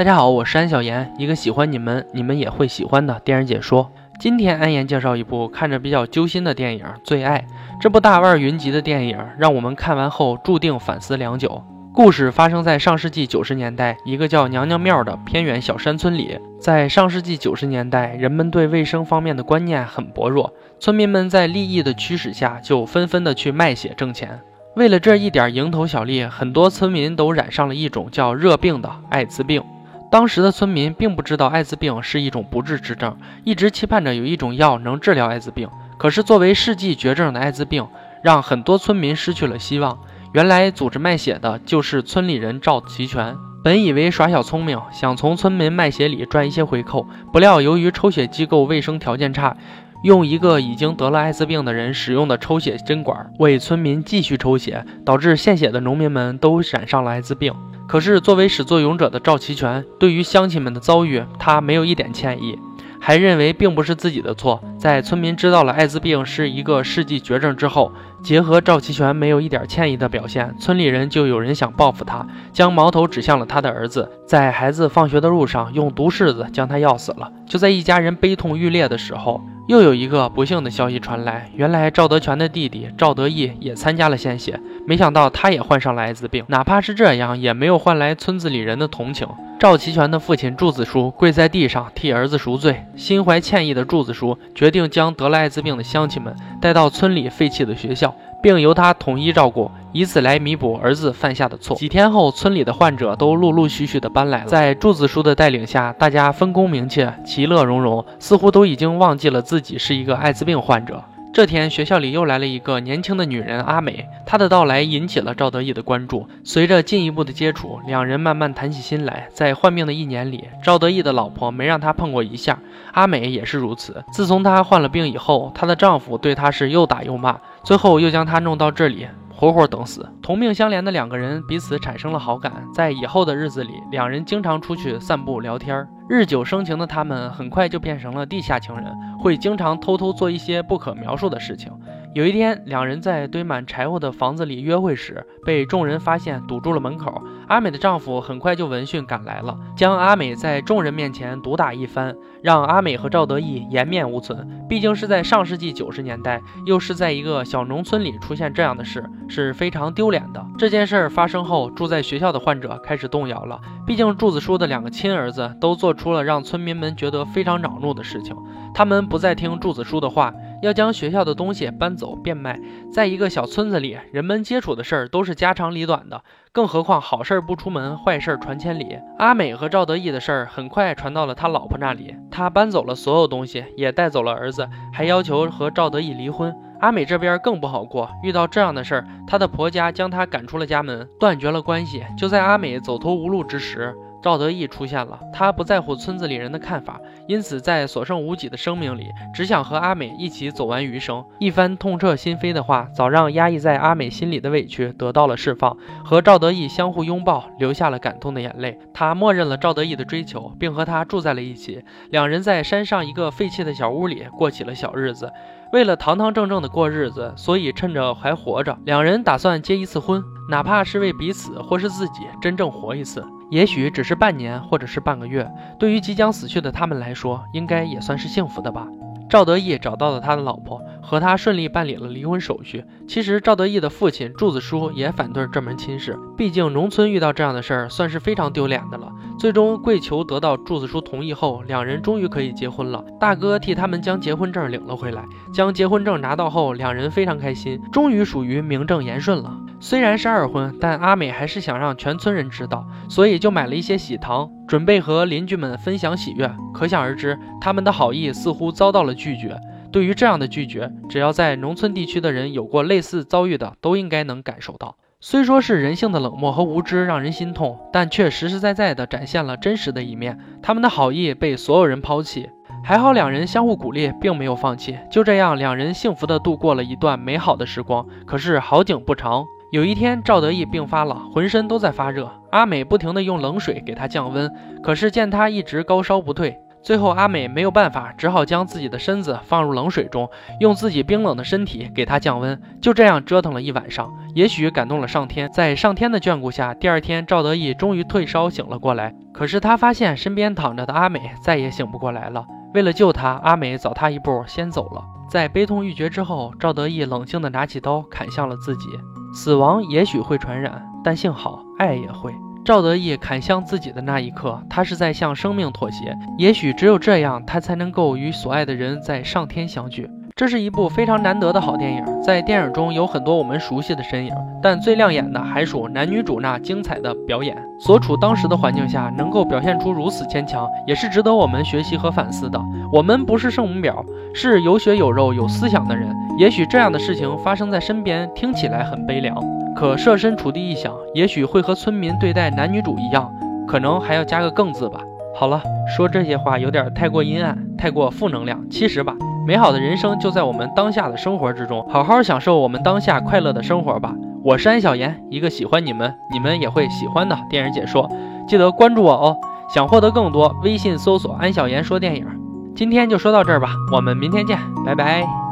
大家好，我是安小言，一个喜欢你们，你们也会喜欢的电影解说。今天安言介绍一部看着比较揪心的电影《最爱》。这部大腕云集的电影，让我们看完后注定反思良久。故事发生在上世纪九十年代，一个叫娘娘庙的偏远小山村里。在上世纪九十年代，人们对卫生方面的观念很薄弱，村民们在利益的驱使下，就纷纷的去卖血挣钱。为了这一点蝇头小利，很多村民都染上了一种叫热病的艾滋病。当时的村民并不知道艾滋病是一种不治之症，一直期盼着有一种药能治疗艾滋病。可是作为世纪绝症的艾滋病，让很多村民失去了希望。原来组织卖血的就是村里人赵齐全，本以为耍小聪明，想从村民卖血里赚一些回扣，不料由于抽血机构卫生条件差，用一个已经得了艾滋病的人使用的抽血针管为村民继续抽血，导致献血的农民们都染上了艾滋病。可是，作为始作俑者的赵齐全，对于乡亲们的遭遇，他没有一点歉意，还认为并不是自己的错。在村民知道了艾滋病是一个世纪绝症之后，结合赵齐全没有一点歉意的表现，村里人就有人想报复他，将矛头指向了他的儿子，在孩子放学的路上用毒柿子将他药死了。就在一家人悲痛欲裂的时候。又有一个不幸的消息传来，原来赵德全的弟弟赵德义也参加了献血，没想到他也患上了艾滋病。哪怕是这样，也没有换来村子里人的同情。赵齐全的父亲柱子叔跪在地上替儿子赎罪，心怀歉意的柱子叔决定将得了艾滋病的乡亲们带到村里废弃的学校。并由他统一照顾，以此来弥补儿子犯下的错。几天后，村里的患者都陆陆续续的搬来了。在柱子叔的带领下，大家分工明确，其乐融融，似乎都已经忘记了自己是一个艾滋病患者。这天，学校里又来了一个年轻的女人阿美，她的到来引起了赵德义的关注。随着进一步的接触，两人慢慢谈起心来。在患病的一年里，赵德义的老婆没让他碰过一下，阿美也是如此。自从她患了病以后，她的丈夫对她是又打又骂，最后又将她弄到这里。活活等死。同命相连的两个人彼此产生了好感，在以后的日子里，两人经常出去散步聊天。日久生情的他们很快就变成了地下情人，会经常偷偷做一些不可描述的事情。有一天，两人在堆满柴火的房子里约会时，被众人发现，堵住了门口。阿美的丈夫很快就闻讯赶来了，将阿美在众人面前毒打一番，让阿美和赵德义颜面无存。毕竟是在上世纪九十年代，又是在一个小农村里出现这样的事，是非常丢脸的。这件事发生后，住在学校的患者开始动摇了。毕竟柱子叔的两个亲儿子都做出了让村民们觉得非常恼怒的事情，他们不再听柱子叔的话。要将学校的东西搬走变卖，在一个小村子里，人们接触的事儿都是家长里短的，更何况好事不出门，坏事传千里。阿美和赵德义的事儿很快传到了他老婆那里，他搬走了所有东西，也带走了儿子，还要求和赵德义离婚。阿美这边更不好过，遇到这样的事儿，她的婆家将她赶出了家门，断绝了关系。就在阿美走投无路之时，赵德义出现了，他不在乎村子里人的看法，因此在所剩无几的生命里，只想和阿美一起走完余生。一番痛彻心扉的话，早让压抑在阿美心里的委屈得到了释放，和赵德义相互拥抱，流下了感动的眼泪。他默认了赵德义的追求，并和他住在了一起。两人在山上一个废弃的小屋里过起了小日子。为了堂堂正正的过日子，所以趁着还活着，两人打算结一次婚，哪怕是为彼此或是自己真正活一次。也许只是半年，或者是半个月，对于即将死去的他们来说，应该也算是幸福的吧。赵德义找到了他的老婆，和他顺利办理了离婚手续。其实赵德义的父亲柱子叔也反对这门亲事，毕竟农村遇到这样的事儿算是非常丢脸的了。最终跪求得到柱子叔同意后，两人终于可以结婚了。大哥替他们将结婚证领了回来，将结婚证拿到后，两人非常开心，终于属于名正言顺了。虽然是二婚，但阿美还是想让全村人知道，所以就买了一些喜糖。准备和邻居们分享喜悦，可想而知，他们的好意似乎遭到了拒绝。对于这样的拒绝，只要在农村地区的人有过类似遭遇的，都应该能感受到。虽说是人性的冷漠和无知让人心痛，但却实实在在地展现了真实的一面。他们的好意被所有人抛弃，还好两人相互鼓励，并没有放弃。就这样，两人幸福地度过了一段美好的时光。可是好景不长。有一天，赵德义病发了，浑身都在发热。阿美不停地用冷水给他降温，可是见他一直高烧不退，最后阿美没有办法，只好将自己的身子放入冷水中，用自己冰冷的身体给他降温。就这样折腾了一晚上，也许感动了上天，在上天的眷顾下，第二天赵德义终于退烧醒了过来。可是他发现身边躺着的阿美再也醒不过来了。为了救他，阿美早他一步先走了。在悲痛欲绝之后，赵德义冷静地拿起刀砍向了自己。死亡也许会传染，但幸好爱也会。赵德义砍向自己的那一刻，他是在向生命妥协。也许只有这样，他才能够与所爱的人在上天相聚。这是一部非常难得的好电影，在电影中有很多我们熟悉的身影，但最亮眼的还属男女主那精彩的表演。所处当时的环境下，能够表现出如此坚强，也是值得我们学习和反思的。我们不是圣母婊，是有血有肉、有思想的人。也许这样的事情发生在身边，听起来很悲凉，可设身处地一想，也许会和村民对待男女主一样，可能还要加个“更”字吧。好了，说这些话有点太过阴暗，太过负能量。其实吧。美好的人生就在我们当下的生活之中，好好享受我们当下快乐的生活吧。我是安小言，一个喜欢你们，你们也会喜欢的电影解说，记得关注我哦。想获得更多，微信搜索安小言说电影。今天就说到这儿吧，我们明天见，拜拜。